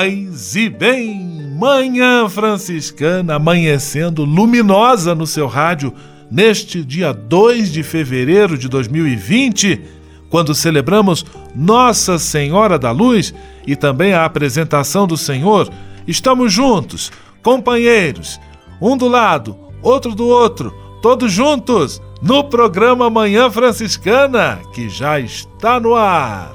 Paz e bem. Manhã Franciscana amanhecendo luminosa no seu rádio neste dia 2 de fevereiro de 2020, quando celebramos Nossa Senhora da Luz e também a apresentação do Senhor. Estamos juntos, companheiros, um do lado, outro do outro, todos juntos, no programa Manhã Franciscana, que já está no ar.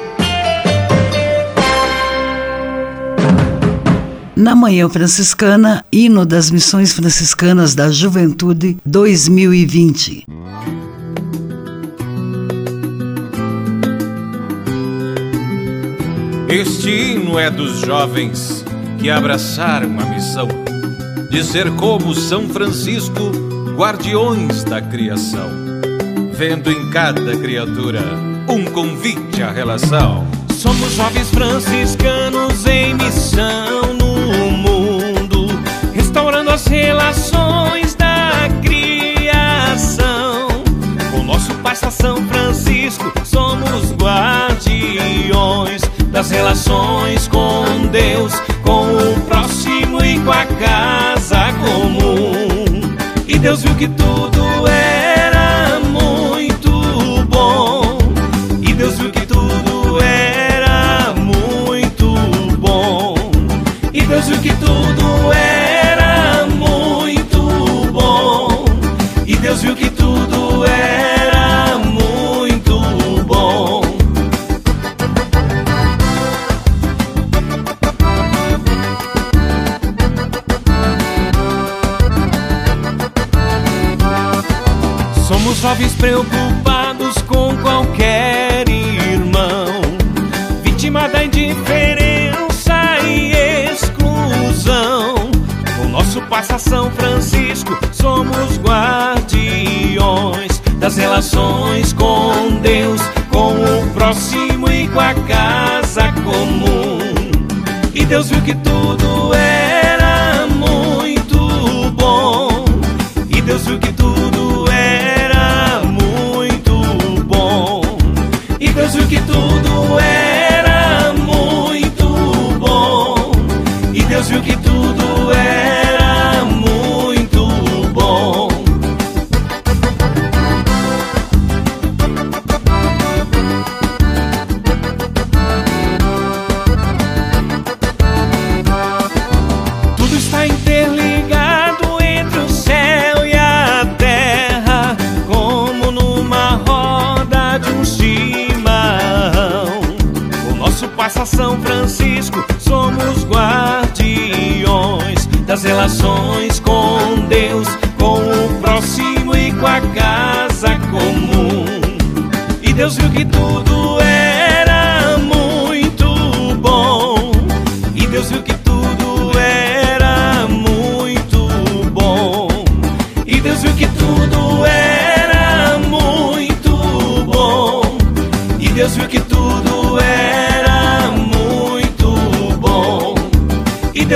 Na Manhã Franciscana, hino das Missões Franciscanas da Juventude 2020. Este hino é dos jovens que abraçaram a missão de ser como São Francisco, guardiões da criação, vendo em cada criatura um convite à relação. Somos jovens franciscanos em missão as relações da criação. Com nosso Pai São Francisco, somos guardiões das relações com Deus, com o próximo e com a casa comum. E Deus viu que tudo era Preocupados com qualquer irmão, vítima da indiferença e exclusão. O nosso Passa São Francisco, somos guardiões das relações com Deus, com o próximo e com a casa comum. E Deus viu que tudo era muito bom. E Deus viu que tudo era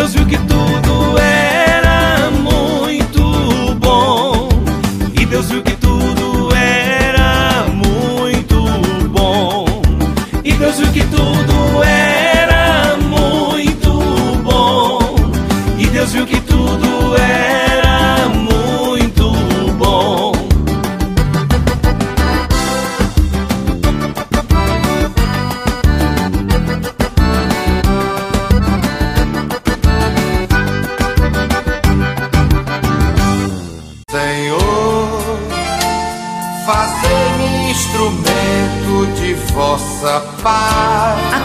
Deus viu que tudo era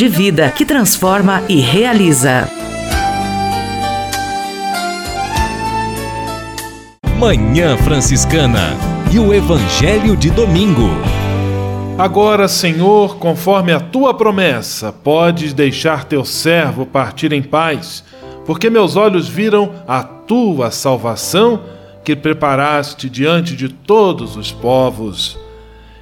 de vida que transforma e realiza. Manhã Franciscana e o Evangelho de Domingo. Agora, Senhor, conforme a tua promessa, podes deixar teu servo partir em paz, porque meus olhos viram a tua salvação que preparaste diante de todos os povos.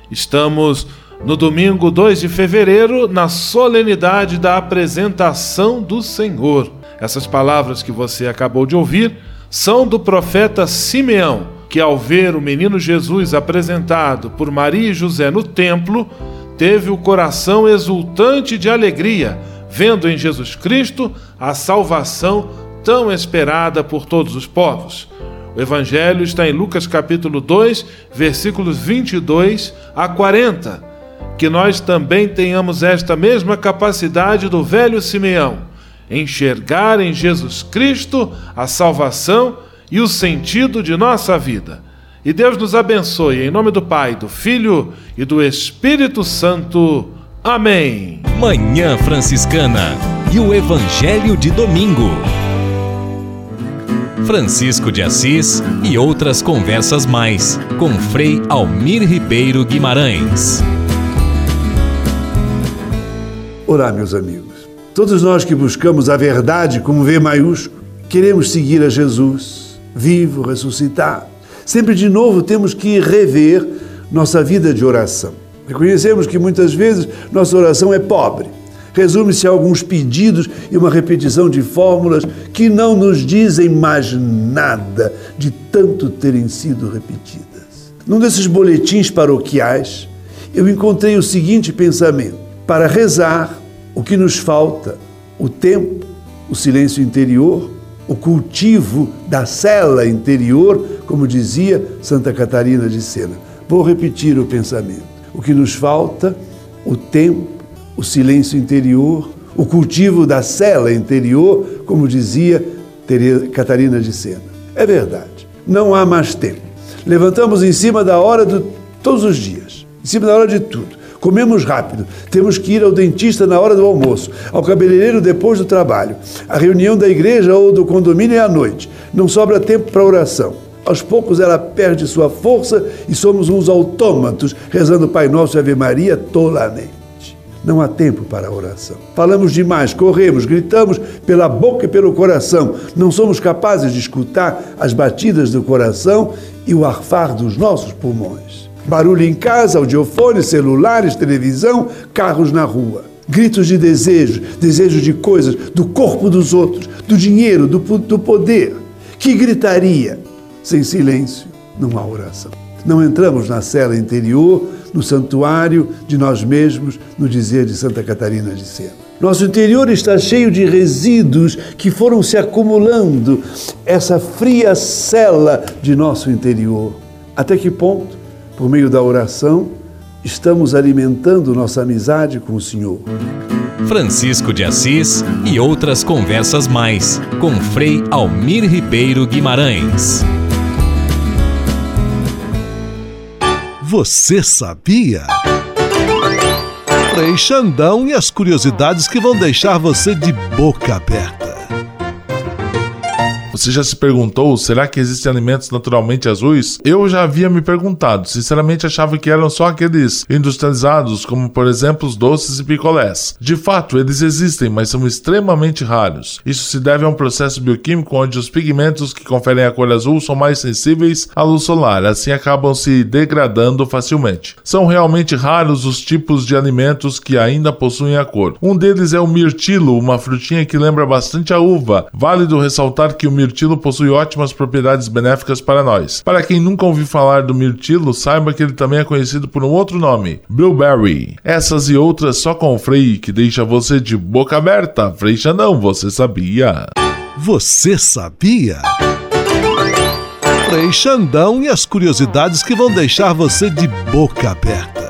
Estamos no domingo 2 de fevereiro, na solenidade da apresentação do Senhor. Essas palavras que você acabou de ouvir são do profeta Simeão, que ao ver o menino Jesus apresentado por Maria e José no templo, teve o coração exultante de alegria, vendo em Jesus Cristo a salvação tão esperada por todos os povos. O evangelho está em Lucas capítulo 2, versículos 22 a 40. Que nós também tenhamos esta mesma capacidade do velho Simeão, enxergar em Jesus Cristo a salvação e o sentido de nossa vida. E Deus nos abençoe em nome do Pai, do Filho e do Espírito Santo. Amém. Manhã Franciscana e o Evangelho de Domingo. Francisco de Assis e outras conversas mais com Frei Almir Ribeiro Guimarães. Olá, meus amigos. Todos nós que buscamos a verdade com V maiúsculo, queremos seguir a Jesus, vivo, ressuscitado. Sempre de novo temos que rever nossa vida de oração. Reconhecemos que muitas vezes nossa oração é pobre. Resume-se a alguns pedidos e uma repetição de fórmulas que não nos dizem mais nada de tanto terem sido repetidas. Num desses boletins paroquiais, eu encontrei o seguinte pensamento: para rezar, o que nos falta? O tempo, o silêncio interior, o cultivo da cela interior, como dizia Santa Catarina de Sena. Vou repetir o pensamento. O que nos falta? O tempo, o silêncio interior, o cultivo da cela interior, como dizia Catarina de Sena. É verdade, não há mais tempo. Levantamos em cima da hora de todos os dias, em cima da hora de tudo. Comemos rápido, temos que ir ao dentista na hora do almoço, ao cabeleireiro depois do trabalho. A reunião da igreja ou do condomínio é à noite. Não sobra tempo para oração. Aos poucos ela perde sua força e somos uns autômatos, rezando Pai Nosso e Ave Maria tolamente. Não há tempo para a oração. Falamos demais, corremos, gritamos pela boca e pelo coração. Não somos capazes de escutar as batidas do coração e o arfar dos nossos pulmões. Barulho em casa, audiofones, celulares, televisão, carros na rua. Gritos de desejo, desejo de coisas, do corpo dos outros, do dinheiro, do, do poder. Que gritaria! Sem silêncio, há oração. Não entramos na cela interior, no santuário de nós mesmos, no dizer de Santa Catarina de Sena. Nosso interior está cheio de resíduos que foram se acumulando, essa fria cela de nosso interior. Até que ponto, por meio da oração, estamos alimentando nossa amizade com o Senhor? Francisco de Assis e outras conversas mais com Frei Almir Ribeiro Guimarães. Você sabia? Frei Xandão e as curiosidades que vão deixar você de boca aberta. Você já se perguntou, será que existem alimentos naturalmente azuis? Eu já havia me perguntado, sinceramente achava que eram só aqueles industrializados, como por exemplo os doces e picolés. De fato, eles existem, mas são extremamente raros. Isso se deve a um processo bioquímico onde os pigmentos que conferem a cor azul são mais sensíveis à luz solar, assim acabam se degradando facilmente. São realmente raros os tipos de alimentos que ainda possuem a cor. Um deles é o mirtilo, uma frutinha que lembra bastante a uva. Válido ressaltar que o mirtilo mirtilo possui ótimas propriedades benéficas para nós. Para quem nunca ouviu falar do mirtilo, saiba que ele também é conhecido por um outro nome, blueberry. Essas e outras só com o Frei, que deixa você de boca aberta. Frei Xandão, você sabia? Você sabia? Frei Xandão e as curiosidades que vão deixar você de boca aberta.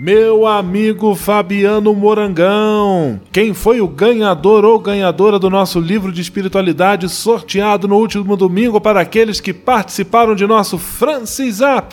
Meu amigo Fabiano Morangão, quem foi o ganhador ou ganhadora do nosso livro de espiritualidade sorteado no último domingo para aqueles que participaram de nosso Francisap?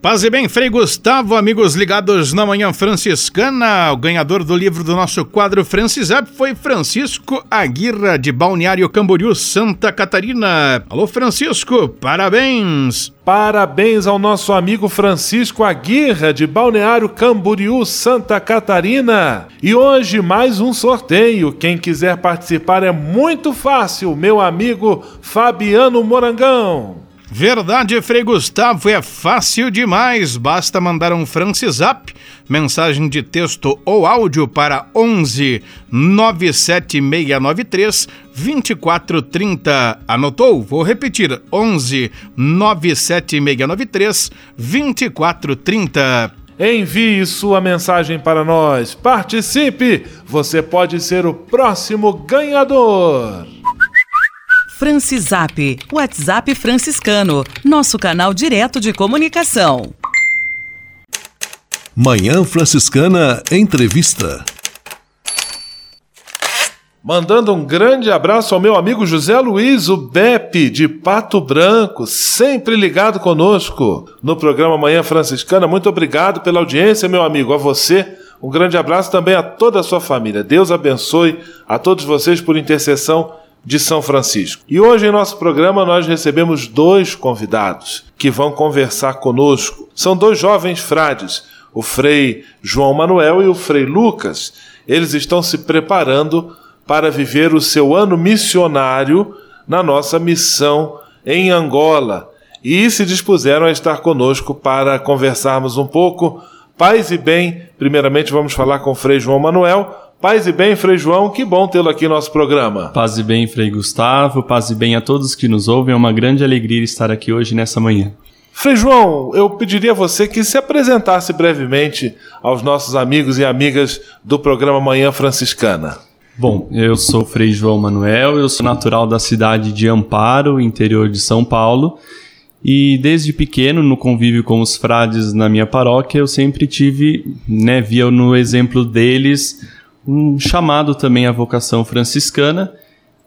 Paz e bem, Frei Gustavo, amigos ligados na Manhã Franciscana. O ganhador do livro do nosso quadro Francisap foi Francisco Aguirra, de Balneário Camboriú, Santa Catarina. Alô, Francisco, parabéns! Parabéns ao nosso amigo Francisco Aguirra, de Balneário Camboriú, Santa Catarina. E hoje mais um sorteio. Quem quiser participar é muito fácil, meu amigo Fabiano Morangão. Verdade, Frei Gustavo, é fácil demais. Basta mandar um Francisap, mensagem de texto ou áudio para 11 97693 2430. Anotou? Vou repetir: 11 97693 2430. Envie sua mensagem para nós. Participe! Você pode ser o próximo ganhador. Francisap, WhatsApp franciscano, nosso canal direto de comunicação. Manhã Franciscana Entrevista. Mandando um grande abraço ao meu amigo José Luiz, o Bepe, de Pato Branco, sempre ligado conosco no programa Manhã Franciscana. Muito obrigado pela audiência, meu amigo, a você. Um grande abraço também a toda a sua família. Deus abençoe a todos vocês por intercessão de São Francisco. E hoje em nosso programa nós recebemos dois convidados que vão conversar conosco. São dois jovens frades, o Frei João Manuel e o Frei Lucas. Eles estão se preparando para viver o seu ano missionário na nossa missão em Angola e se dispuseram a estar conosco para conversarmos um pouco. Paz e bem, primeiramente vamos falar com o Frei João Manuel Paz e bem, Frei João, que bom tê-lo aqui no nosso programa. Paz e bem, Frei Gustavo, paz e bem a todos que nos ouvem, é uma grande alegria estar aqui hoje nessa manhã. Frei João, eu pediria a você que se apresentasse brevemente aos nossos amigos e amigas do programa Manhã Franciscana. Bom, eu sou Frei João Manuel, eu sou natural da cidade de Amparo, interior de São Paulo, e desde pequeno, no convívio com os frades na minha paróquia, eu sempre tive, né, via no exemplo deles, um chamado também à vocação franciscana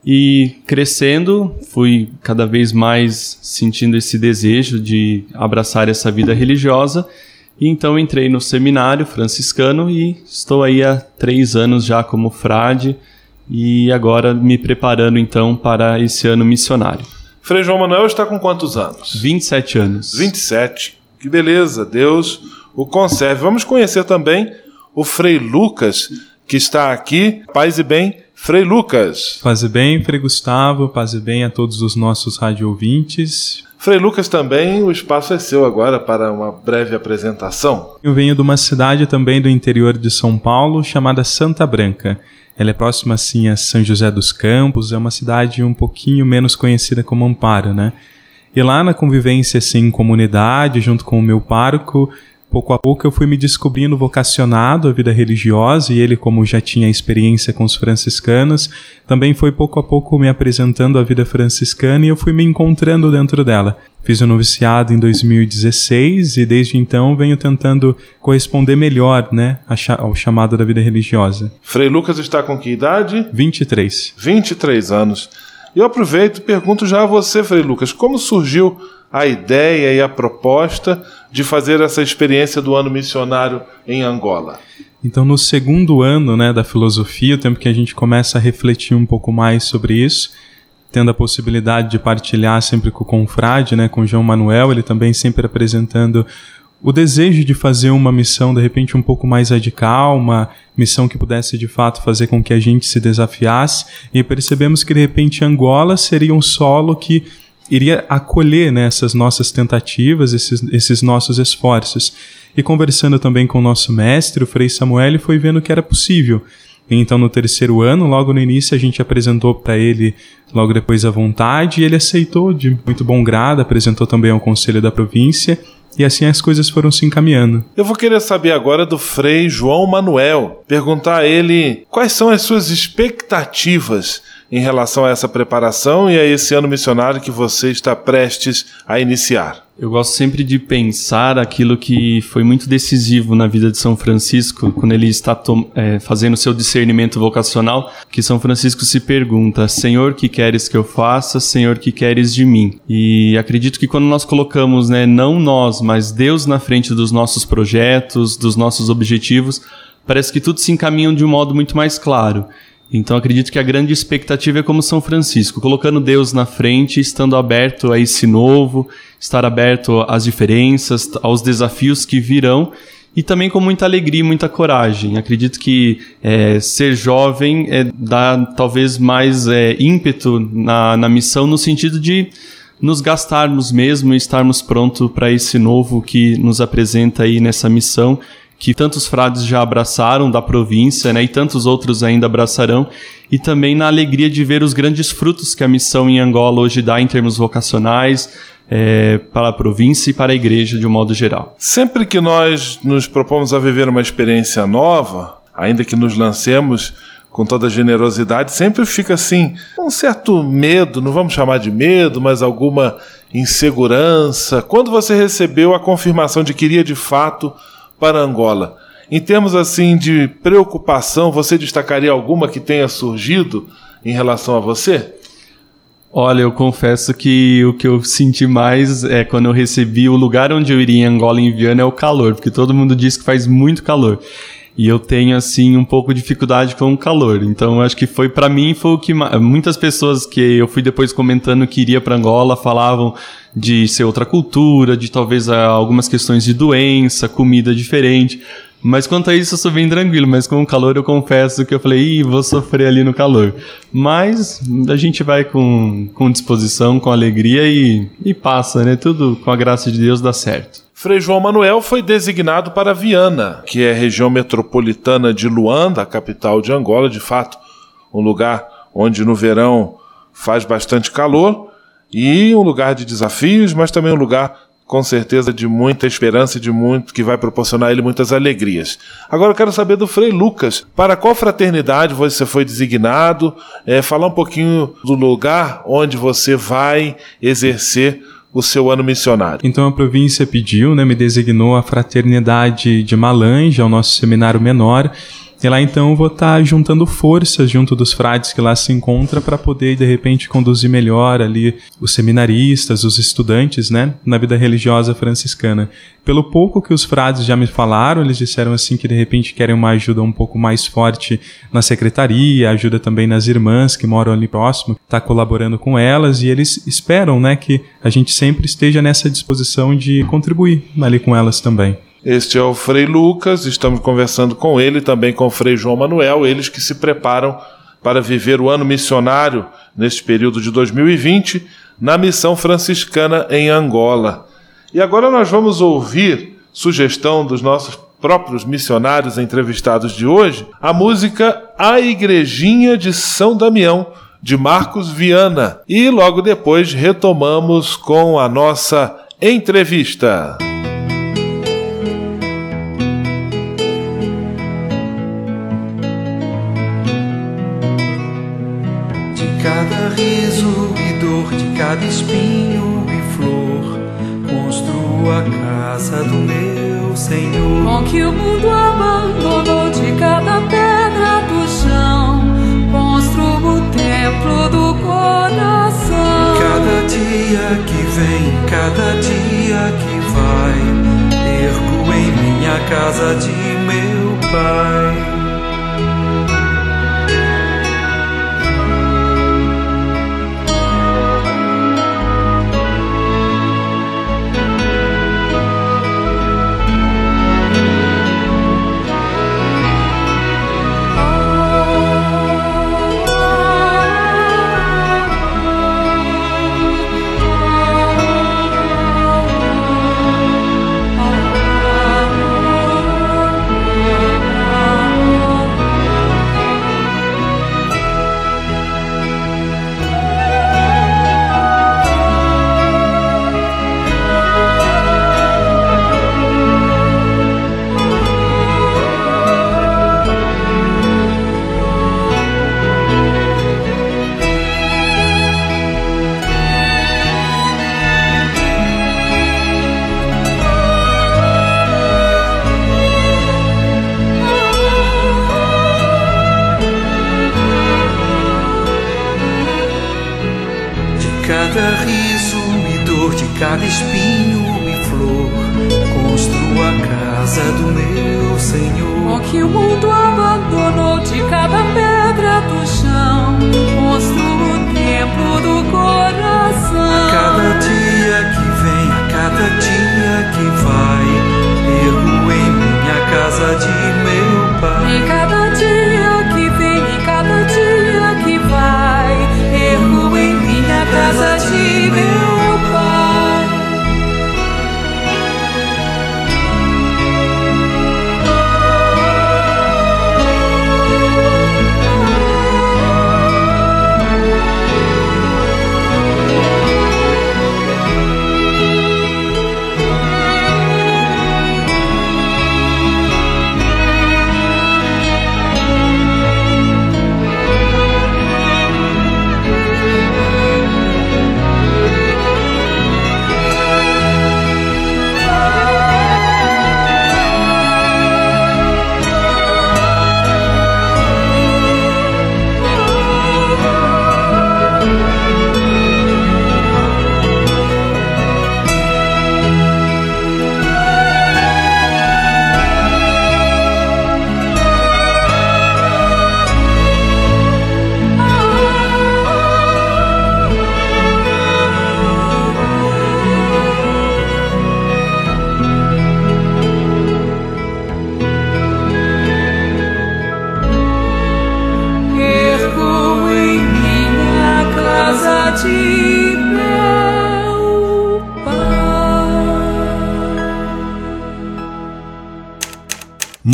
e crescendo fui cada vez mais sentindo esse desejo de abraçar essa vida religiosa e então entrei no seminário franciscano e estou aí há três anos já como frade e agora me preparando então para esse ano missionário. Frei João Manuel está com quantos anos? 27 anos. 27. Que beleza, Deus o conserve. Vamos conhecer também o Frei Lucas, que está aqui. Paz e bem, Frei Lucas. Paz e bem, Frei Gustavo. Paz e bem a todos os nossos rádio ouvintes. Frei Lucas também, o espaço é seu agora para uma breve apresentação. Eu venho de uma cidade também do interior de São Paulo chamada Santa Branca. Ela é próxima assim a São José dos Campos, é uma cidade um pouquinho menos conhecida como Amparo, né? E lá na convivência, assim, em comunidade, junto com o meu pároco, pouco a pouco eu fui me descobrindo vocacionado à vida religiosa e ele, como já tinha experiência com os franciscanos, também foi pouco a pouco me apresentando à vida franciscana e eu fui me encontrando dentro dela. Fiz o noviciado em 2016 e desde então venho tentando corresponder melhor, né, ao chamado da vida religiosa. Frei Lucas está com que idade? 23. 23 anos. E eu aproveito e pergunto já a você, Frei Lucas, como surgiu a ideia e a proposta de fazer essa experiência do ano missionário em Angola? Então, no segundo ano né, da filosofia, o tempo que a gente começa a refletir um pouco mais sobre isso, tendo a possibilidade de partilhar sempre com o confrade, né, com João Manuel, ele também sempre apresentando o desejo de fazer uma missão de repente um pouco mais radical, uma missão que pudesse de fato fazer com que a gente se desafiasse, e percebemos que de repente Angola seria um solo que iria acolher né, essas nossas tentativas, esses, esses nossos esforços. E conversando também com o nosso mestre, o Frei Samuel, foi vendo que era possível. Então, no terceiro ano, logo no início, a gente apresentou para ele, logo depois, a vontade, e ele aceitou de muito bom grado, apresentou também ao Conselho da Província, e assim as coisas foram se encaminhando. Eu vou querer saber agora do Frei João Manuel, perguntar a ele quais são as suas expectativas em relação a essa preparação e a esse ano missionário que você está prestes a iniciar? Eu gosto sempre de pensar aquilo que foi muito decisivo na vida de São Francisco, quando ele está é, fazendo seu discernimento vocacional, que São Francisco se pergunta: Senhor, que queres que eu faça? Senhor, que queres de mim? E acredito que quando nós colocamos, né, não nós, mas Deus na frente dos nossos projetos, dos nossos objetivos, parece que tudo se encaminha de um modo muito mais claro. Então acredito que a grande expectativa é como São Francisco, colocando Deus na frente, estando aberto a esse novo, estar aberto às diferenças, aos desafios que virão e também com muita alegria e muita coragem. Acredito que é, ser jovem é, dá talvez mais é, ímpeto na, na missão no sentido de nos gastarmos mesmo e estarmos prontos para esse novo que nos apresenta aí nessa missão que tantos frades já abraçaram da província, né, e tantos outros ainda abraçarão, e também na alegria de ver os grandes frutos que a missão em Angola hoje dá em termos vocacionais, é, para a província e para a igreja de um modo geral. Sempre que nós nos propomos a viver uma experiência nova, ainda que nos lancemos com toda generosidade, sempre fica assim, um certo medo, não vamos chamar de medo, mas alguma insegurança. Quando você recebeu a confirmação de que iria de fato para Angola. Em termos assim de preocupação, você destacaria alguma que tenha surgido em relação a você? Olha, eu confesso que o que eu senti mais é quando eu recebi o lugar onde eu iria em Angola em Viana é o calor, porque todo mundo diz que faz muito calor. E eu tenho assim um pouco de dificuldade com o calor. Então acho que foi para mim foi o que muitas pessoas que eu fui depois comentando que iria para Angola falavam de ser outra cultura, de talvez ah, algumas questões de doença, comida diferente. Mas quanto a isso, eu sou bem tranquilo. Mas com o calor, eu confesso que eu falei, ih, vou sofrer ali no calor. Mas a gente vai com, com disposição, com alegria e, e passa, né? Tudo com a graça de Deus dá certo. Frei João Manuel foi designado para Viana, que é região metropolitana de Luanda, a capital de Angola, de fato, um lugar onde no verão faz bastante calor e um lugar de desafios, mas também um lugar com certeza de muita esperança e de muito que vai proporcionar a ele muitas alegrias. Agora eu quero saber do Frei Lucas, para qual fraternidade você foi designado? É, falar um pouquinho do lugar onde você vai exercer o seu ano missionário. Então a província pediu, né, me designou a fraternidade de Malange, ao nosso seminário menor, e lá então eu vou estar tá juntando forças junto dos frades que lá se encontram para poder de repente conduzir melhor ali os seminaristas, os estudantes, né, na vida religiosa franciscana. Pelo pouco que os frades já me falaram, eles disseram assim que de repente querem uma ajuda um pouco mais forte na secretaria, ajuda também nas irmãs que moram ali próximo, tá colaborando com elas e eles esperam, né, que a gente sempre esteja nessa disposição de contribuir ali com elas também. Este é o Frei Lucas, estamos conversando com ele, também com o Frei João Manuel, eles que se preparam para viver o ano missionário neste período de 2020 na missão franciscana em Angola. E agora nós vamos ouvir sugestão dos nossos próprios missionários entrevistados de hoje, a música A Igrejinha de São Damião, de Marcos Viana. E logo depois retomamos com a nossa entrevista. Riso e dor, de cada espinho e flor, construo a casa do meu Senhor. Com que o mundo abandonou de cada pedra do chão, construo o templo do coração. Cada dia que vem, cada dia que vai, ergo em minha casa de meu Pai.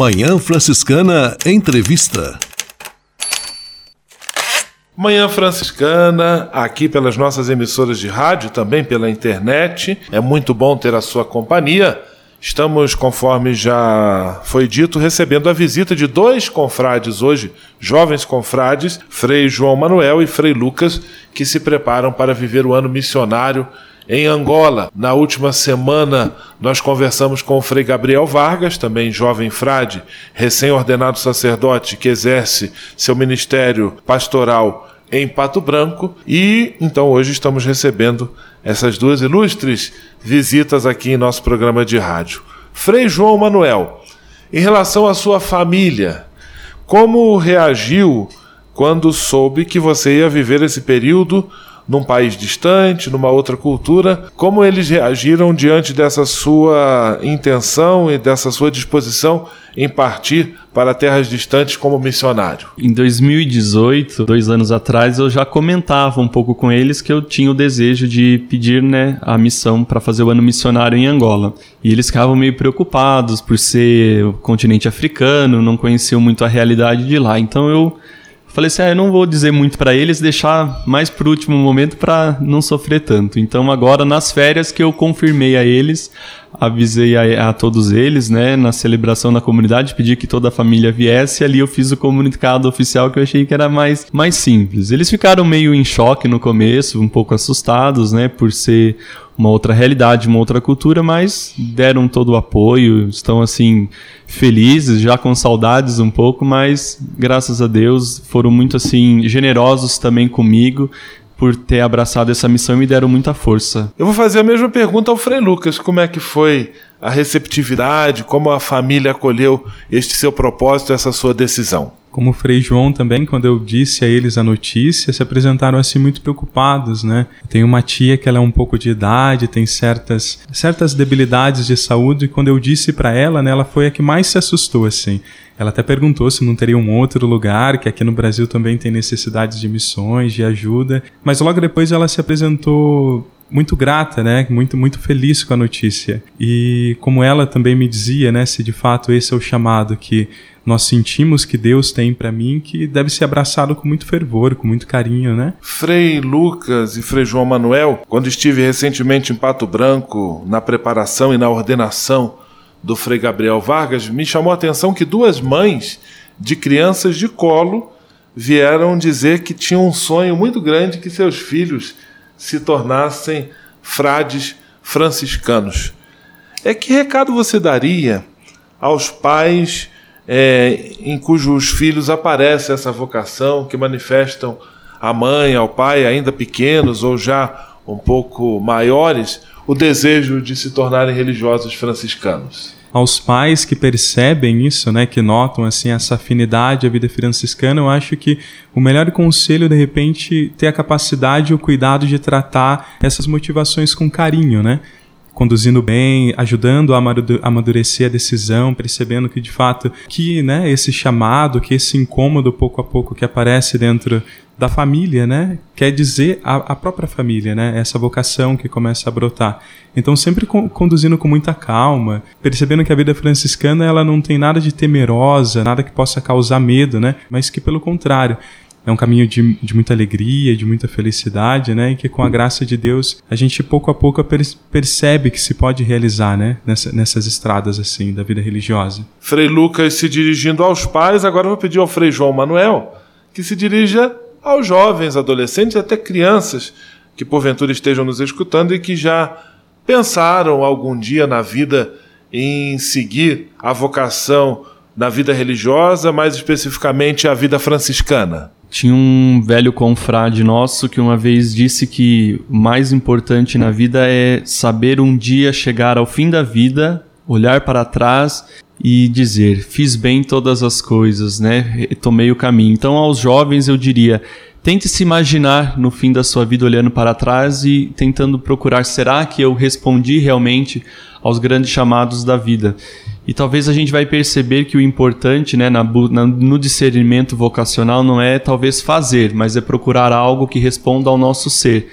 Manhã Franciscana Entrevista. Manhã Franciscana, aqui pelas nossas emissoras de rádio, também pela internet. É muito bom ter a sua companhia. Estamos, conforme já foi dito, recebendo a visita de dois confrades hoje, jovens confrades, Frei João Manuel e Frei Lucas, que se preparam para viver o ano missionário em Angola. Na última semana, nós conversamos com o Frei Gabriel Vargas, também jovem frade, recém-ordenado sacerdote que exerce seu ministério pastoral em Pato Branco. E então hoje estamos recebendo essas duas ilustres visitas aqui em nosso programa de rádio. Frei João Manuel, em relação à sua família, como reagiu quando soube que você ia viver esse período num país distante, numa outra cultura, como eles reagiram diante dessa sua intenção e dessa sua disposição em partir para terras distantes como missionário? Em 2018, dois anos atrás, eu já comentava um pouco com eles que eu tinha o desejo de pedir né, a missão para fazer o ano missionário em Angola. E eles ficavam meio preocupados por ser o continente africano, não conheciam muito a realidade de lá. Então eu Falei assim, ah, eu não vou dizer muito para eles, deixar mais pro último momento para não sofrer tanto. Então agora nas férias que eu confirmei a eles, avisei a, a, todos eles, né, na celebração na comunidade, pedi que toda a família viesse, ali eu fiz o comunicado oficial que eu achei que era mais, mais simples. Eles ficaram meio em choque no começo, um pouco assustados, né, por ser uma outra realidade, uma outra cultura, mas deram todo o apoio, estão assim felizes, já com saudades um pouco, mas graças a Deus foram muito assim generosos também comigo por ter abraçado essa missão e me deram muita força. Eu vou fazer a mesma pergunta ao Frei Lucas, como é que foi a receptividade, como a família acolheu este seu propósito, essa sua decisão? Como Frei João também, quando eu disse a eles a notícia, se apresentaram assim muito preocupados, né? Tem uma tia que ela é um pouco de idade, tem certas certas debilidades de saúde e quando eu disse para ela, né, ela foi a que mais se assustou assim. Ela até perguntou se não teria um outro lugar, que aqui no Brasil também tem necessidades de missões, de ajuda, mas logo depois ela se apresentou muito grata, né? Muito, muito feliz com a notícia. E como ela também me dizia, né? Se de fato esse é o chamado que nós sentimos que Deus tem para mim, que deve ser abraçado com muito fervor, com muito carinho, né? Frei Lucas e Frei João Manuel, quando estive recentemente em Pato Branco, na preparação e na ordenação do Frei Gabriel Vargas, me chamou a atenção que duas mães de crianças de colo vieram dizer que tinham um sonho muito grande que seus filhos se tornassem frades franciscanos. É que recado você daria aos pais é, em cujos filhos aparece essa vocação, que manifestam a mãe, ao pai, ainda pequenos ou já um pouco maiores, o desejo de se tornarem religiosos franciscanos? aos pais que percebem isso, né, que notam assim essa afinidade à vida franciscana, eu acho que o melhor conselho de repente ter a capacidade e o cuidado de tratar essas motivações com carinho, né? Conduzindo bem, ajudando a amadurecer a decisão, percebendo que de fato que, né, esse chamado, que esse incômodo pouco a pouco que aparece dentro da família, né, quer dizer a, a própria família, né, essa vocação que começa a brotar. Então sempre co conduzindo com muita calma, percebendo que a vida franciscana ela não tem nada de temerosa, nada que possa causar medo, né, mas que pelo contrário é um caminho de, de muita alegria, de muita felicidade, né? E que com a graça de Deus a gente pouco a pouco percebe que se pode realizar, né? Nessa, nessas estradas assim da vida religiosa. Frei Lucas se dirigindo aos pais, agora vou pedir ao Frei João Manuel que se dirija aos jovens, adolescentes até crianças que porventura estejam nos escutando e que já pensaram algum dia na vida em seguir a vocação na vida religiosa, mais especificamente a vida franciscana. Tinha um velho confrade nosso que uma vez disse que o mais importante na vida é saber um dia chegar ao fim da vida, olhar para trás e dizer: fiz bem todas as coisas, né? Tomei o caminho. Então, aos jovens eu diria: tente se imaginar no fim da sua vida olhando para trás e tentando procurar: será que eu respondi realmente aos grandes chamados da vida? E talvez a gente vai perceber que o importante né, na, na, no discernimento vocacional não é talvez fazer, mas é procurar algo que responda ao nosso ser.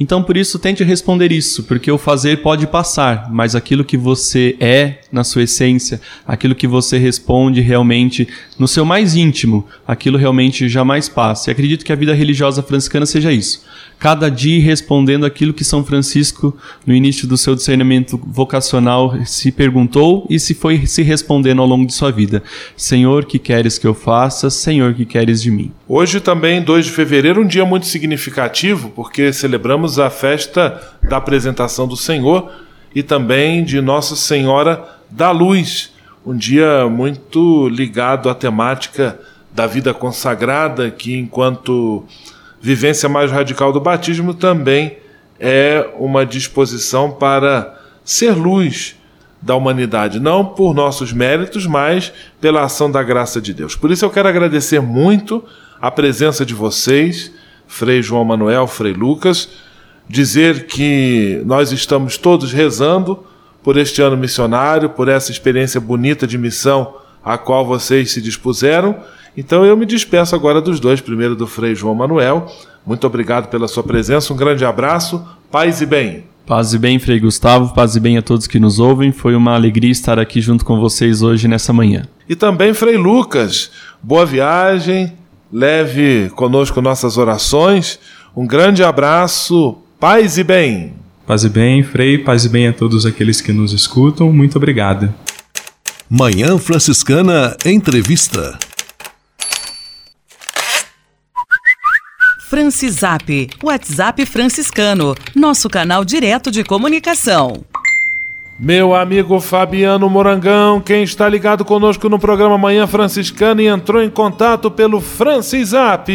Então, por isso, tente responder isso, porque o fazer pode passar, mas aquilo que você é na sua essência, aquilo que você responde realmente no seu mais íntimo, aquilo realmente jamais passa. E acredito que a vida religiosa franciscana seja isso. Cada dia respondendo aquilo que São Francisco, no início do seu discernimento vocacional, se perguntou e se foi se respondendo ao longo de sua vida. Senhor, que queres que eu faça? Senhor, que queres de mim? Hoje também, 2 de fevereiro, um dia muito significativo, porque celebramos a festa da apresentação do Senhor e também de Nossa Senhora da Luz, um dia muito ligado à temática da vida consagrada, que enquanto vivência mais radical do batismo também é uma disposição para ser luz da humanidade, não por nossos méritos, mas pela ação da graça de Deus. Por isso eu quero agradecer muito a presença de vocês, Frei João Manuel, Frei Lucas, dizer que nós estamos todos rezando por este ano missionário, por essa experiência bonita de missão a qual vocês se dispuseram. Então eu me despeço agora dos dois, primeiro do Frei João Manuel. Muito obrigado pela sua presença, um grande abraço, paz e bem. Paz e bem, Frei Gustavo, paz e bem a todos que nos ouvem. Foi uma alegria estar aqui junto com vocês hoje nessa manhã. E também Frei Lucas, boa viagem, leve conosco nossas orações. Um grande abraço, paz e bem. Paz e bem, Frei, paz e bem a todos aqueles que nos escutam. Muito obrigado. Manhã Franciscana Entrevista. Francisap, WhatsApp franciscano, nosso canal direto de comunicação. Meu amigo Fabiano Morangão, quem está ligado conosco no programa Manhã Franciscana e entrou em contato pelo Francisap.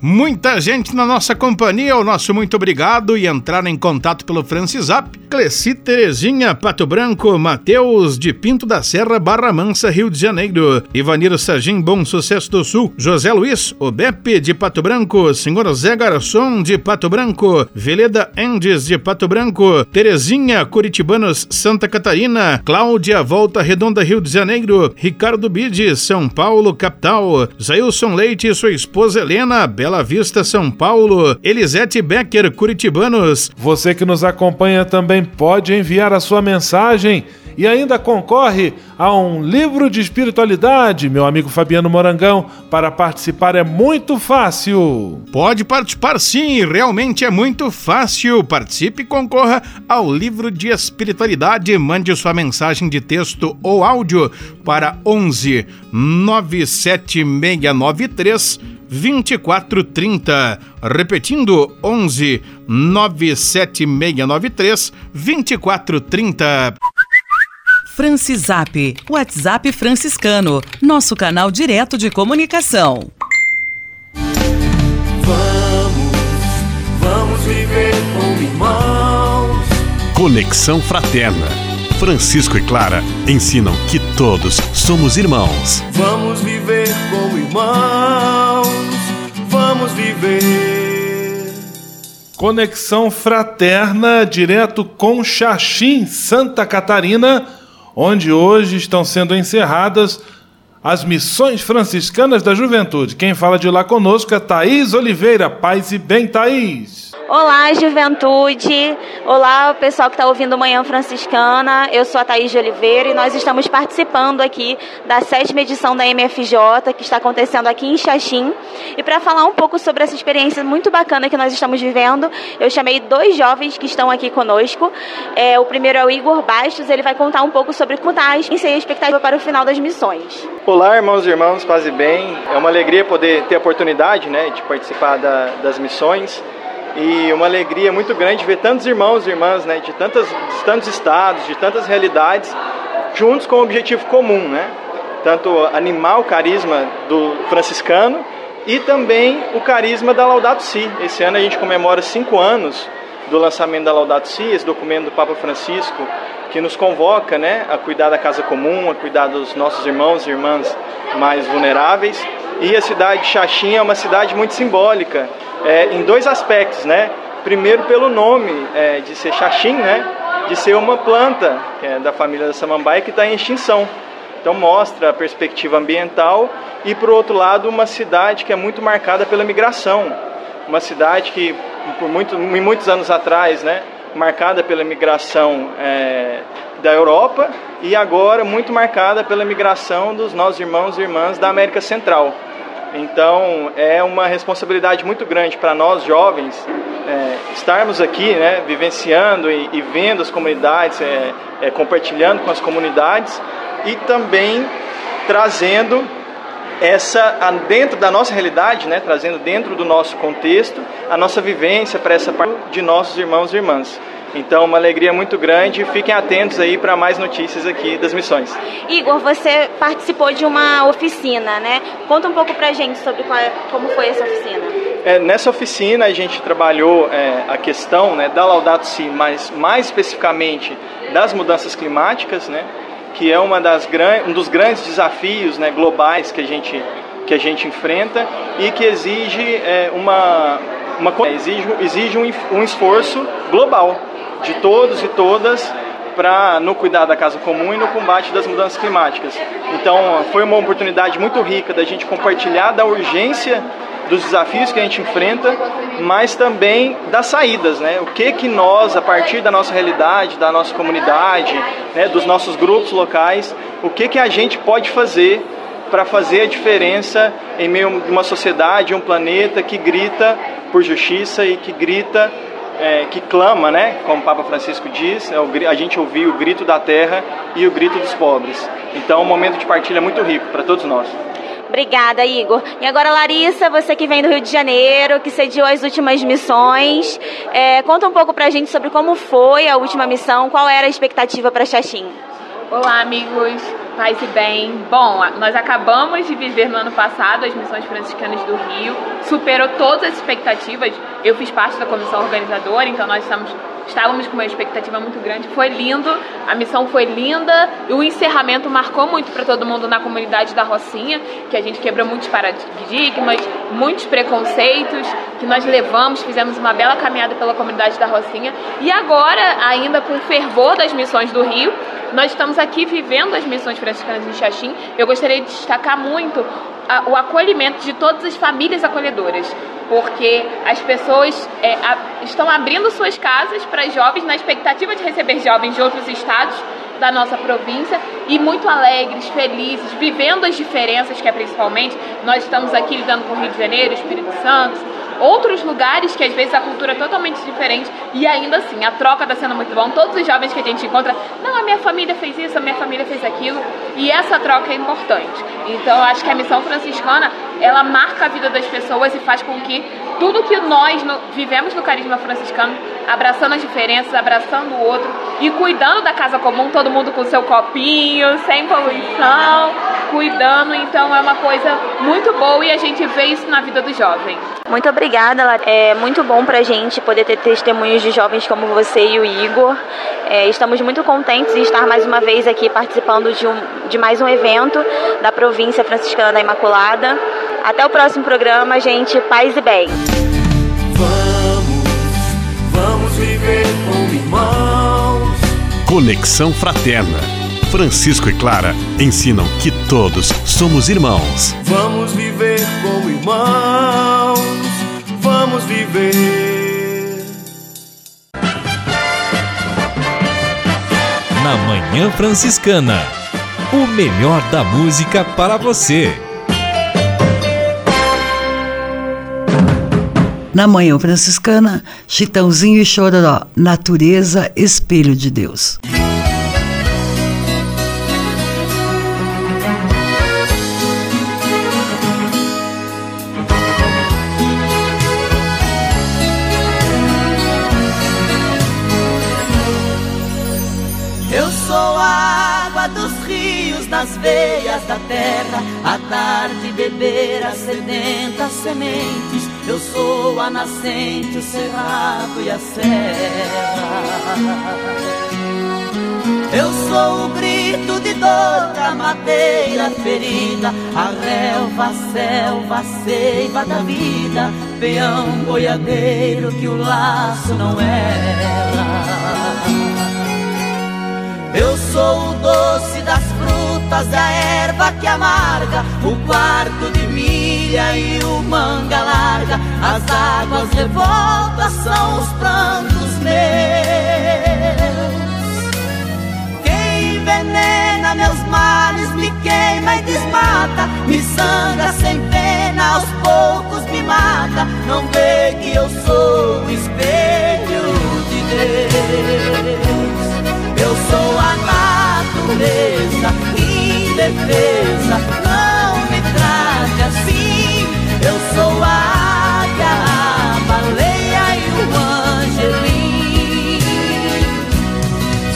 Muita gente na nossa companhia, o nosso muito obrigado e entrar em contato pelo Francisap. Cleci Terezinha, Pato Branco, Mateus de Pinto da Serra, Barra Mansa, Rio de Janeiro. Ivaniro Sagim, Bom Sucesso do Sul. José Luiz, Obepe de Pato Branco. Senhor Zé Garçom de Pato Branco. Veleda Endes de Pato Branco. Terezinha, Curitibanos, Santa Catarina. Cláudia, Volta Redonda, Rio de Janeiro. Ricardo Bide, São Paulo, capital. Zailson Leite e sua esposa Helena, Bela Vista, São Paulo. Elisete Becker, Curitibanos. Você que nos acompanha também pode enviar a sua mensagem e ainda concorre a um livro de espiritualidade, meu amigo Fabiano Morangão. Para participar é muito fácil. Pode participar sim, realmente é muito fácil. Participe e concorra ao livro de espiritualidade. Mande sua mensagem de texto ou áudio para 11 97693 2430. Repetindo, 11 97693 2430. Francisap, WhatsApp franciscano, nosso canal direto de comunicação. Vamos, vamos viver como irmãos. Conexão Fraterna. Francisco e Clara ensinam que todos somos irmãos. Vamos viver como irmãos. Vamos viver. Conexão Fraterna, direto com Xaxim, Santa Catarina, onde hoje estão sendo encerradas as missões franciscanas da juventude. Quem fala de lá conosco é Thaís Oliveira. Paz e bem, Thaís. Olá, juventude! Olá, o pessoal que está ouvindo Manhã Franciscana. Eu sou a Thaís de Oliveira e nós estamos participando aqui da sétima edição da MFJ, que está acontecendo aqui em Xaxim. E para falar um pouco sobre essa experiência muito bacana que nós estamos vivendo, eu chamei dois jovens que estão aqui conosco. É, o primeiro é o Igor Bastos, ele vai contar um pouco sobre como está a expectativa para o final das missões. Olá, irmãos e irmãs, paz bem. É uma alegria poder ter a oportunidade né, de participar da, das missões e uma alegria muito grande ver tantos irmãos e irmãs né, de, tantas, de tantos estados, de tantas realidades, juntos com um objetivo comum, né? Tanto animar o carisma do franciscano e também o carisma da Laudato Si. Esse ano a gente comemora cinco anos do lançamento da Laudato Si, esse documento do Papa Francisco que nos convoca né, a cuidar da casa comum, a cuidar dos nossos irmãos e irmãs mais vulneráveis. E a cidade de Xaxim é uma cidade muito simbólica, é, em dois aspectos, né? Primeiro pelo nome é, de ser Xaxim, né? De ser uma planta que é da família da samambaia que está em extinção. Então mostra a perspectiva ambiental e por outro lado uma cidade que é muito marcada pela migração, uma cidade que por muito, muitos anos atrás, né? Marcada pela migração é, da Europa e agora muito marcada pela migração dos nossos irmãos e irmãs da América Central. Então é uma responsabilidade muito grande para nós jovens é, estarmos aqui, né, vivenciando e, e vendo as comunidades, é, é, compartilhando com as comunidades e também trazendo essa dentro da nossa realidade, né, trazendo dentro do nosso contexto a nossa vivência para essa parte de nossos irmãos e irmãs. Então, uma alegria muito grande. Fiquem atentos aí para mais notícias aqui das missões. Igor, você participou de uma oficina, né? Conta um pouco pra gente sobre qual, como foi essa oficina. É, nessa oficina a gente trabalhou é, a questão né, da Laudato Si, mas mais especificamente das mudanças climáticas, né? Que é uma das um dos grandes desafios né, globais que a gente que a gente enfrenta e que exige é, uma, uma exige, exige um, um esforço global de todos e todas para no cuidar da casa comum e no combate das mudanças climáticas. Então, foi uma oportunidade muito rica da gente compartilhar da urgência dos desafios que a gente enfrenta, mas também das saídas, né? O que que nós, a partir da nossa realidade, da nossa comunidade, né, dos nossos grupos locais, o que que a gente pode fazer para fazer a diferença em meio a uma sociedade, um planeta que grita por justiça e que grita, é, que clama, né? Como o Papa Francisco diz, é a gente ouviu o grito da terra e o grito dos pobres. Então, um momento de partilha muito rico para todos nós. Obrigada, Igor. E agora, Larissa, você que vem do Rio de Janeiro, que cediu as últimas missões, é, conta um pouco pra gente sobre como foi a última missão, qual era a expectativa para Xaxim. Olá, amigos, paz e bem. Bom, nós acabamos de viver no ano passado as missões franciscanas do Rio, superou todas as expectativas. Eu fiz parte da comissão organizadora, então nós estamos estávamos com uma expectativa muito grande. Foi lindo, a missão foi linda e o encerramento marcou muito para todo mundo na comunidade da Rocinha, que a gente quebrou muitos paradigmas, muitos preconceitos que nós levamos, fizemos uma bela caminhada pela comunidade da Rocinha e agora, ainda com o fervor das missões do Rio, nós estamos aqui vivendo as missões franciscanas em Xaxim. Eu gostaria de destacar muito a, o acolhimento de todas as famílias acolhedoras porque as pessoas é, a, estão abrindo suas casas para jovens na expectativa de receber jovens de outros estados da nossa província e muito alegres, felizes, vivendo as diferenças que é principalmente nós estamos aqui lidando com o Rio de Janeiro, Espírito Santo, outros lugares que às vezes a cultura é totalmente diferente e ainda assim a troca está sendo muito bom. Todos os jovens que a gente encontra, não, a minha família fez isso, a minha família fez aquilo e essa troca é importante. Então eu acho que a missão franciscana ela marca a vida das pessoas e faz com que tudo que nós no, vivemos no carisma franciscano, abraçando as diferenças, abraçando o outro e cuidando da casa comum, todo mundo com seu copinho, sem poluição, cuidando. Então é uma coisa muito boa e a gente vê isso na vida do jovem. Muito obrigada, é muito bom pra gente poder ter testemunhos de jovens como você e o Igor. É, estamos muito contentes em estar mais uma vez aqui participando de, um, de mais um evento da província franciscana da Imaculada. Até o próximo programa, gente. Paz e bem. Vamos, vamos viver como irmãos. Conexão Fraterna. Francisco e Clara ensinam que todos somos irmãos. Vamos viver como irmãos. Vamos viver. Na Manhã Franciscana. O melhor da música para você. Na Manhã Franciscana, Chitãozinho e Chororó, Natureza, Espelho de Deus. Nas veias da terra, a tarde beber as sedentas sementes. Eu sou a nascente, o cerrado e a serra. Eu sou o grito de dor da madeira ferida, a relva, a selva, a seiva da vida, peão boiadeiro que o laço não erra. Eu sou o doce das frutas, a erva que amarga, o quarto de milha e o manga larga. As águas revoltas são os prantos meus. Quem envenena meus males me queima e desmata, me sangra sem pena, aos poucos me mata. Não vê que eu sou o espelho de Deus. Eu sou a natureza indefesa, não me trate assim. Eu sou a águia, a baleia e o angelim.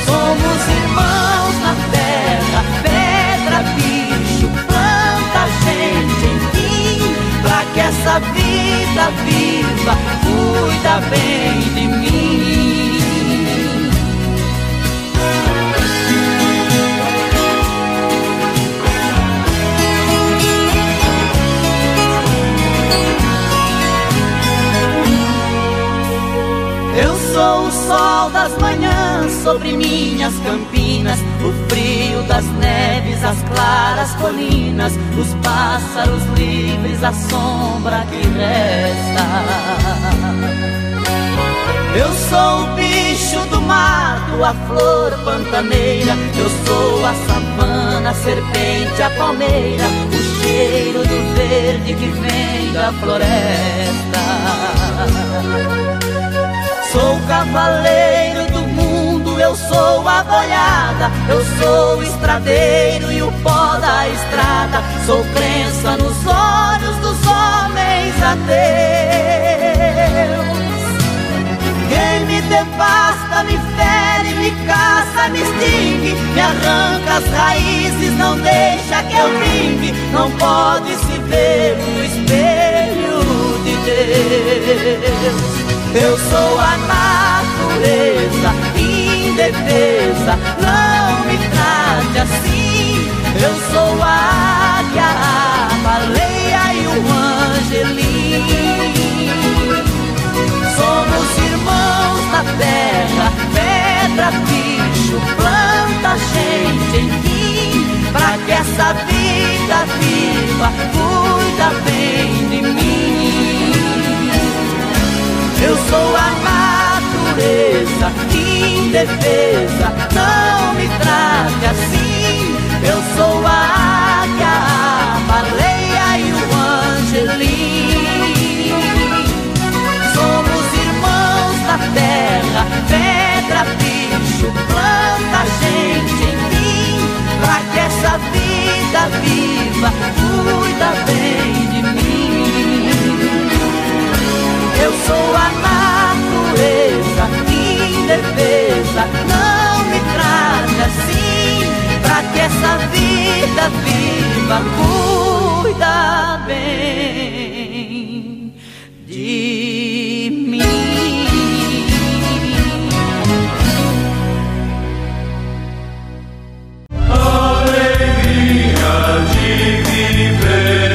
Somos irmãos na terra, pedra, bicho, planta, gente, enfim. Pra que essa vida viva, cuida bem de mim. Minhas campinas, o frio das neves, as claras colinas, os pássaros livres, a sombra que resta. Eu sou o bicho do sou a flor pantaneira, eu sou a savana, a serpente, a palmeira, o cheiro do verde que vem da floresta. Sou cavaleiro eu sou a boiada, eu sou o estradeiro e o pó da estrada, sou crença nos olhos dos homens a Deus. Quem me devasta, me fere, me caça, me extingue, me arranca as raízes, não deixa que eu vingue, não pode se ver no espelho de Deus. Eu sou a natureza, indefesa, não me trate assim. Eu sou a águia, a baleia e o angelim. Somos irmãos da terra, pedra, bicho, planta, gente, enfim. Pra que essa vida viva, cuida bem de mim. Eu sou a natureza, indefesa, não me trate assim. Eu sou a águia, a baleia e o angelim. Somos irmãos da terra, pedra, bicho, planta, gente, enfim. Pra que essa vida viva, cuida bem de mim. Eu sou a que essa vida viva, cuida bem de mim. Alegria de viver,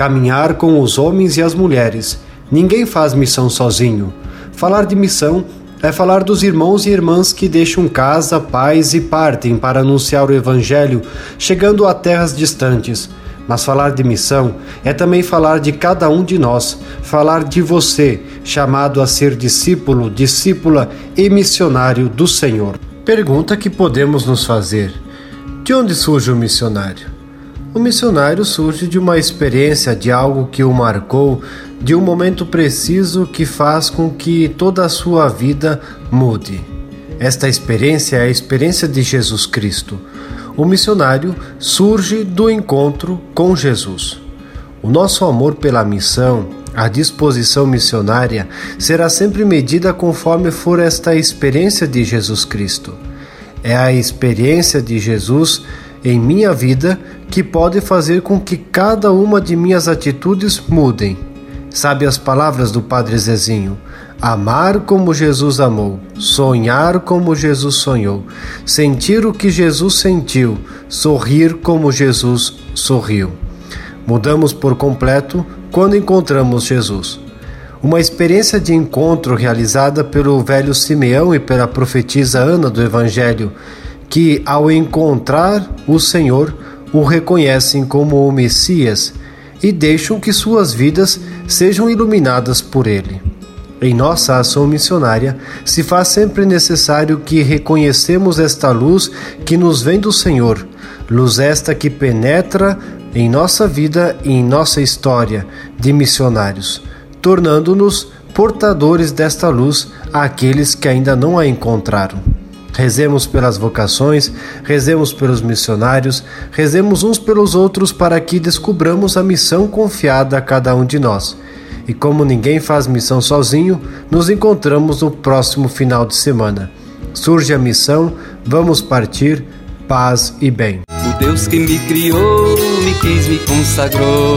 caminhar com os homens e as mulheres. Ninguém faz missão sozinho. Falar de missão é falar dos irmãos e irmãs que deixam casa, pais e partem para anunciar o Evangelho, chegando a terras distantes. Mas falar de missão é também falar de cada um de nós, falar de você, chamado a ser discípulo, discípula e missionário do Senhor. Pergunta que podemos nos fazer: de onde surge o missionário? O missionário surge de uma experiência, de algo que o marcou, de um momento preciso que faz com que toda a sua vida mude. Esta experiência é a experiência de Jesus Cristo. O missionário surge do encontro com Jesus. O nosso amor pela missão, a disposição missionária será sempre medida conforme for esta experiência de Jesus Cristo. É a experiência de Jesus em minha vida que pode fazer com que cada uma de minhas atitudes mudem. Sabe as palavras do Padre Zezinho? Amar como Jesus amou, sonhar como Jesus sonhou, sentir o que Jesus sentiu, sorrir como Jesus sorriu. Mudamos por completo quando encontramos Jesus. Uma experiência de encontro realizada pelo velho Simeão e pela profetisa Ana do Evangelho, que, ao encontrar o Senhor, o reconhecem como o Messias e deixam que suas vidas sejam iluminadas por ele. Em nossa ação missionária, se faz sempre necessário que reconhecemos esta luz que nos vem do Senhor, luz esta que penetra em nossa vida e em nossa história de missionários, tornando-nos portadores desta luz àqueles que ainda não a encontraram. Rezemos pelas vocações, rezemos pelos missionários, rezemos uns pelos outros para que descubramos a missão confiada a cada um de nós e como ninguém faz missão sozinho, nos encontramos no próximo final de semana. Surge a missão, vamos partir, paz e bem. O Deus que me criou, me quis, me consagrou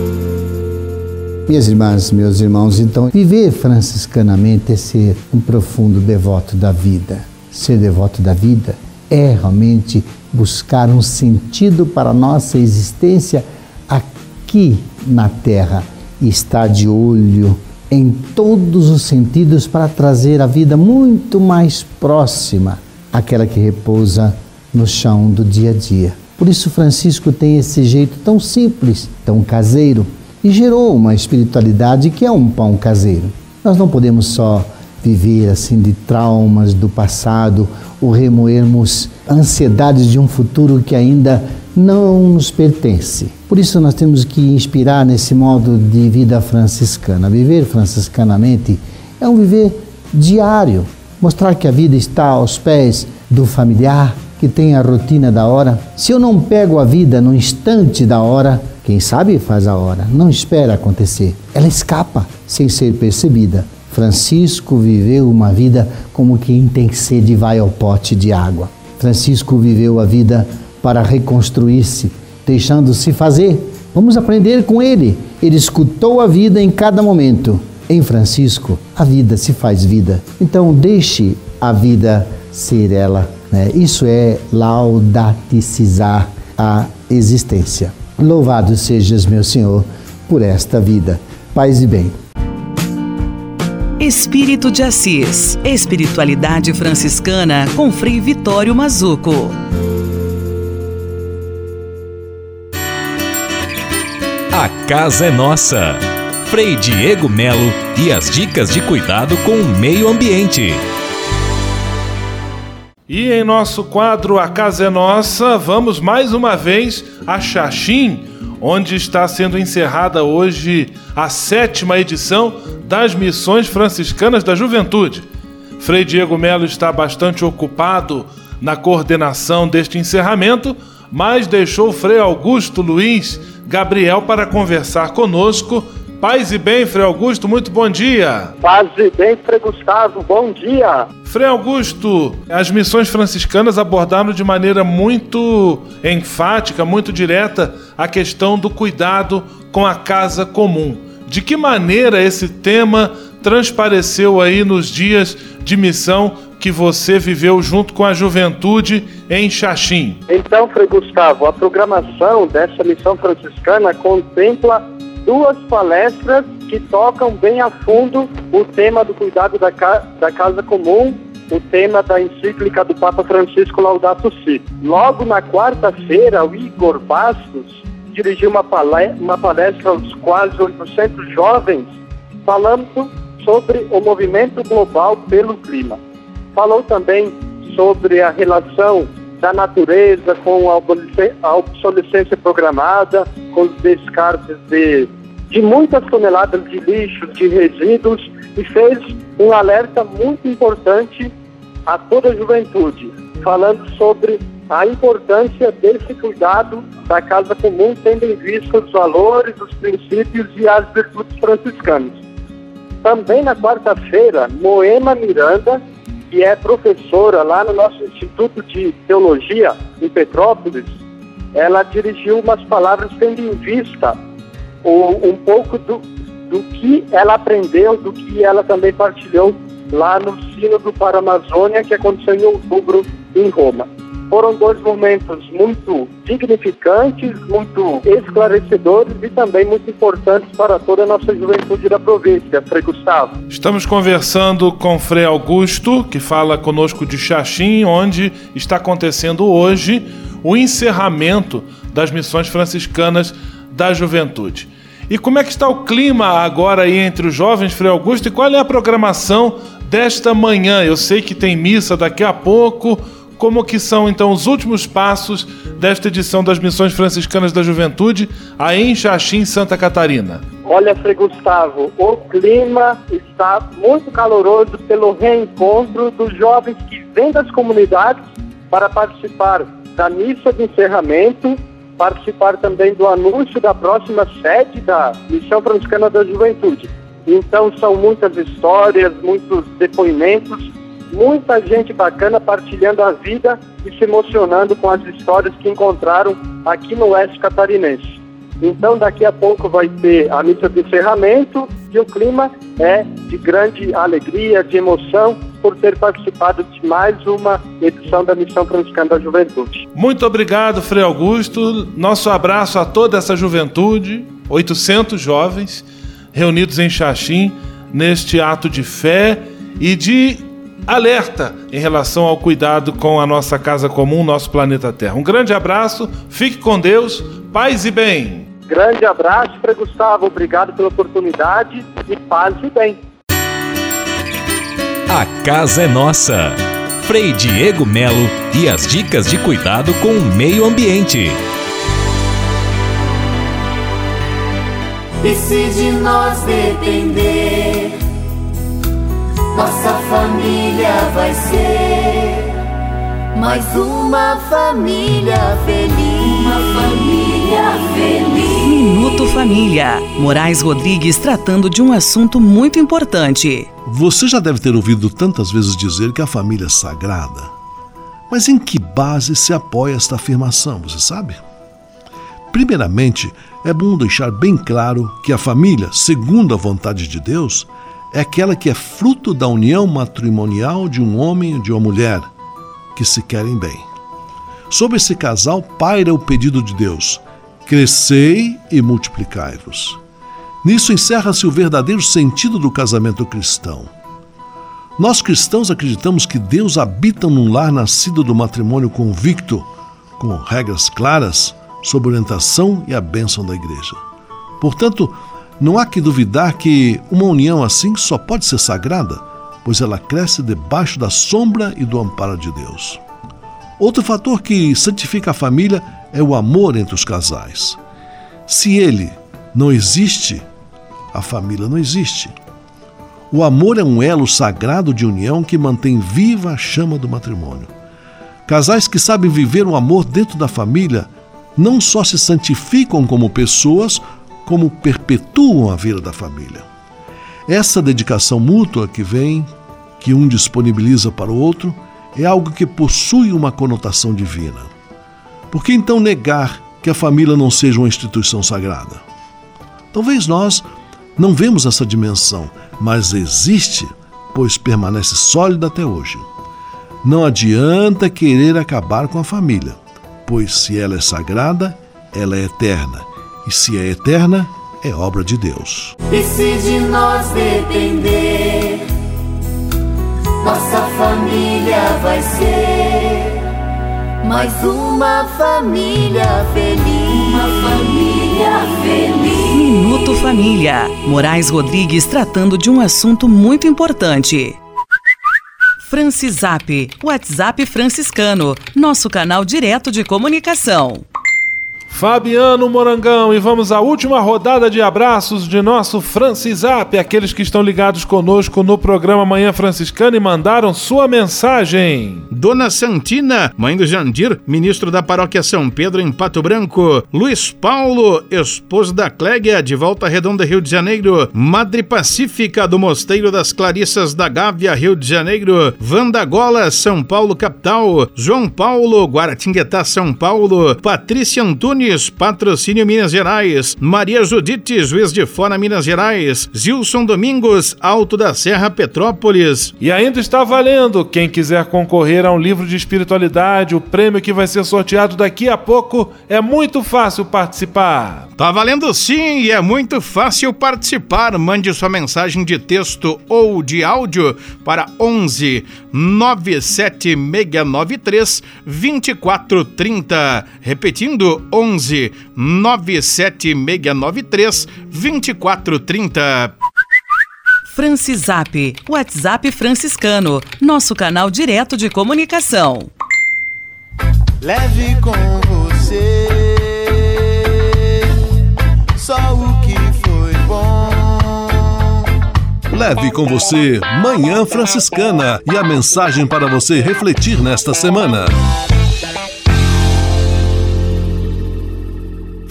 Minhas irmãs, meus irmãos, então, viver franciscanamente é ser um profundo devoto da vida. Ser devoto da vida é realmente buscar um sentido para a nossa existência aqui na Terra e estar de olho em todos os sentidos para trazer a vida muito mais próxima aquela que repousa no chão do dia a dia. Por isso, Francisco tem esse jeito tão simples, tão caseiro, e gerou uma espiritualidade que é um pão caseiro. Nós não podemos só viver assim de traumas do passado ou remoermos ansiedades de um futuro que ainda não nos pertence. Por isso nós temos que inspirar nesse modo de vida franciscana. Viver franciscanamente é um viver diário, mostrar que a vida está aos pés do familiar, que tem a rotina da hora. Se eu não pego a vida no instante da hora, quem sabe faz a hora, não espera acontecer. Ela escapa sem ser percebida. Francisco viveu uma vida como quem tem sede vai ao pote de água. Francisco viveu a vida para reconstruir-se, deixando-se fazer. Vamos aprender com ele. Ele escutou a vida em cada momento em Francisco, a vida se faz vida. Então, deixe a vida ser ela. Né? Isso é laudaticizar a existência. Louvado sejas, meu Senhor, por esta vida. Paz e bem. Espírito de Assis. Espiritualidade franciscana com Frei Vitório Mazuco. A casa é nossa. Frei Diego Melo e as dicas de cuidado com o meio ambiente. E em nosso quadro A Casa é Nossa, vamos mais uma vez a Xaxim, onde está sendo encerrada hoje a sétima edição das Missões Franciscanas da Juventude. Frei Diego Melo está bastante ocupado na coordenação deste encerramento, mas deixou Frei Augusto Luiz Gabriel para conversar conosco Paz e bem, Frei Augusto, muito bom dia. Paz e bem, Frei Gustavo, bom dia. Frei Augusto, as missões franciscanas abordaram de maneira muito enfática, muito direta, a questão do cuidado com a casa comum. De que maneira esse tema transpareceu aí nos dias de missão que você viveu junto com a juventude em Xaxim? Então, Frei Gustavo, a programação dessa missão franciscana contempla duas palestras que tocam bem a fundo o tema do cuidado da, ca da casa comum, o tema da encíclica do Papa Francisco Laudato Si. Logo na quarta-feira, o Igor Bastos dirigiu uma, palestra, uma palestra aos quase 800 jovens falando sobre o movimento global pelo clima. Falou também sobre a relação da natureza, com a obsolescência programada, com os descartes de, de muitas toneladas de lixo, de resíduos, e fez um alerta muito importante a toda a juventude, falando sobre a importância desse cuidado da casa comum, tendo em vista os valores, os princípios e as virtudes franciscanas. Também na quarta-feira, Moema Miranda, que é professora lá no nosso Instituto de Teologia em Petrópolis, ela dirigiu umas palavras tendo em vista o, um pouco do, do que ela aprendeu, do que ela também partilhou lá no Sínodo para a Amazônia, que aconteceu em outubro em Roma. Foram dois momentos muito dignificantes, muito esclarecedores e também muito importantes para toda a nossa juventude da província. Frei Gustavo. Estamos conversando com Frei Augusto, que fala conosco de Xaxim, onde está acontecendo hoje o encerramento das missões franciscanas da juventude. E como é que está o clima agora aí entre os jovens, Frei Augusto, e qual é a programação desta manhã? Eu sei que tem missa daqui a pouco. Como que são então os últimos passos desta edição das Missões Franciscanas da Juventude aí em Xaxim, Santa Catarina? Olha, Frei Gustavo, o clima está muito caloroso pelo reencontro dos jovens que vêm das comunidades para participar da missa de encerramento participar também do anúncio da próxima sede da Missão Franciscana da Juventude. Então são muitas histórias, muitos depoimentos, muita gente bacana partilhando a vida e se emocionando com as histórias que encontraram aqui no Oeste Catarinense. Então daqui a pouco vai ter a missa de encerramento e o clima é de grande alegria, de emoção por ter participado de mais uma edição da Missão Franciscana da Juventude. Muito obrigado, Frei Augusto. Nosso abraço a toda essa juventude, 800 jovens reunidos em Xaxim neste ato de fé e de alerta em relação ao cuidado com a nossa casa comum, nosso planeta Terra. Um grande abraço, fique com Deus, paz e bem. Grande abraço para Gustavo, obrigado pela oportunidade e paz e bem. A casa é nossa. Frei Diego Melo e as dicas de cuidado com o meio ambiente. E se de nós depender, nossa família vai ser mais uma família feliz. Uma família feliz. Minuto Família. Moraes Rodrigues tratando de um assunto muito importante. Você já deve ter ouvido tantas vezes dizer que a família é sagrada. Mas em que base se apoia esta afirmação, você sabe? Primeiramente, é bom deixar bem claro que a família, segundo a vontade de Deus, é aquela que é fruto da união matrimonial de um homem e de uma mulher que se querem bem. Sobre esse casal paira o pedido de Deus: crescei e multiplicai-vos. Nisso encerra-se o verdadeiro sentido do casamento cristão. Nós cristãos acreditamos que Deus habita num lar nascido do matrimônio convicto, com regras claras, sob orientação e a bênção da igreja. Portanto, não há que duvidar que uma união assim só pode ser sagrada, pois ela cresce debaixo da sombra e do amparo de Deus. Outro fator que santifica a família é o amor entre os casais. Se ele não existe, a família não existe. O amor é um elo sagrado de união que mantém viva a chama do matrimônio. Casais que sabem viver o amor dentro da família não só se santificam como pessoas, como perpetuam a vida da família. Essa dedicação mútua que vem, que um disponibiliza para o outro, é algo que possui uma conotação divina. Por que então negar que a família não seja uma instituição sagrada? Talvez nós não vemos essa dimensão, mas existe, pois permanece sólida até hoje. Não adianta querer acabar com a família, pois se ela é sagrada, ela é eterna, e se é eterna, é obra de Deus. E se de nós depender, nossa família vai ser mais uma família feliz. Uma família feliz. Minuto Família. Moraes Rodrigues tratando de um assunto muito importante. Francisap, WhatsApp franciscano, nosso canal direto de comunicação. Fabiano Morangão, e vamos à última rodada de abraços de nosso Francisap, aqueles que estão ligados conosco no programa Manhã Franciscana e mandaram sua mensagem. Dona Santina, mãe do Jandir, ministro da paróquia São Pedro em Pato Branco. Luiz Paulo, esposo da Clégia, de Volta Redonda, Rio de Janeiro. Madre Pacífica, do Mosteiro das Clarissas da Gávea, Rio de Janeiro. Vanda Gola, São Paulo, capital. João Paulo, Guaratinguetá, São Paulo. Patrícia Antunes, Patrocínio Minas Gerais. Maria Judite, Juiz de Fora, Minas Gerais. Zilson Domingos, Alto da Serra, Petrópolis. E ainda está valendo. Quem quiser concorrer a um livro de espiritualidade, o prêmio que vai ser sorteado daqui a pouco, é muito fácil participar. Tá valendo sim e é muito fácil participar. Mande sua mensagem de texto ou de áudio para 11 97693 2430. Repetindo, 11 97693 2430. Francisap, WhatsApp franciscano, nosso canal direto de comunicação. Leve com você só o que foi bom. Leve com você Manhã Franciscana e a mensagem para você refletir nesta semana.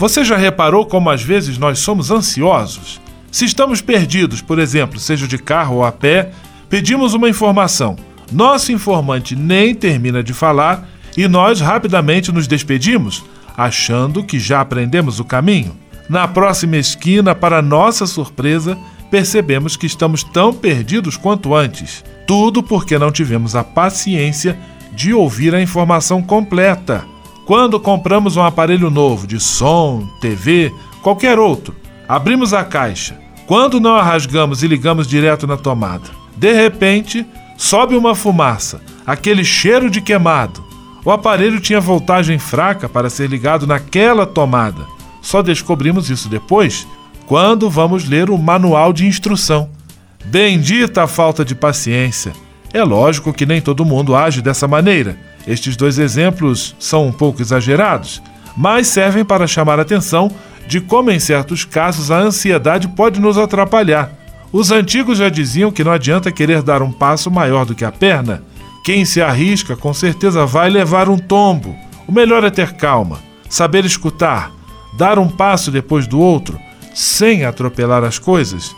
Você já reparou como às vezes nós somos ansiosos? Se estamos perdidos, por exemplo, seja de carro ou a pé, pedimos uma informação. Nosso informante nem termina de falar e nós rapidamente nos despedimos, achando que já aprendemos o caminho. Na próxima esquina, para nossa surpresa, percebemos que estamos tão perdidos quanto antes. Tudo porque não tivemos a paciência de ouvir a informação completa. Quando compramos um aparelho novo de som, TV, qualquer outro, abrimos a caixa. Quando não a rasgamos e ligamos direto na tomada, de repente sobe uma fumaça, aquele cheiro de queimado. O aparelho tinha voltagem fraca para ser ligado naquela tomada. Só descobrimos isso depois, quando vamos ler o manual de instrução. Bendita a falta de paciência! É lógico que nem todo mundo age dessa maneira. Estes dois exemplos são um pouco exagerados, mas servem para chamar a atenção de como, em certos casos, a ansiedade pode nos atrapalhar. Os antigos já diziam que não adianta querer dar um passo maior do que a perna. Quem se arrisca, com certeza vai levar um tombo. O melhor é ter calma, saber escutar, dar um passo depois do outro, sem atropelar as coisas.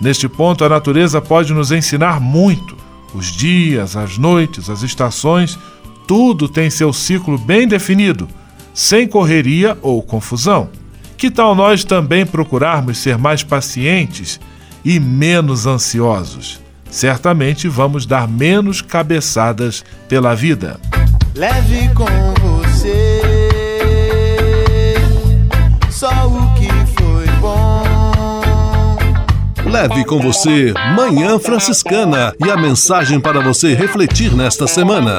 Neste ponto, a natureza pode nos ensinar muito. Os dias, as noites, as estações, tudo tem seu ciclo bem definido, sem correria ou confusão. Que tal nós também procurarmos ser mais pacientes e menos ansiosos? Certamente vamos dar menos cabeçadas pela vida. Leve com você só o que foi bom. Leve com você Manhã Franciscana e a mensagem para você refletir nesta semana.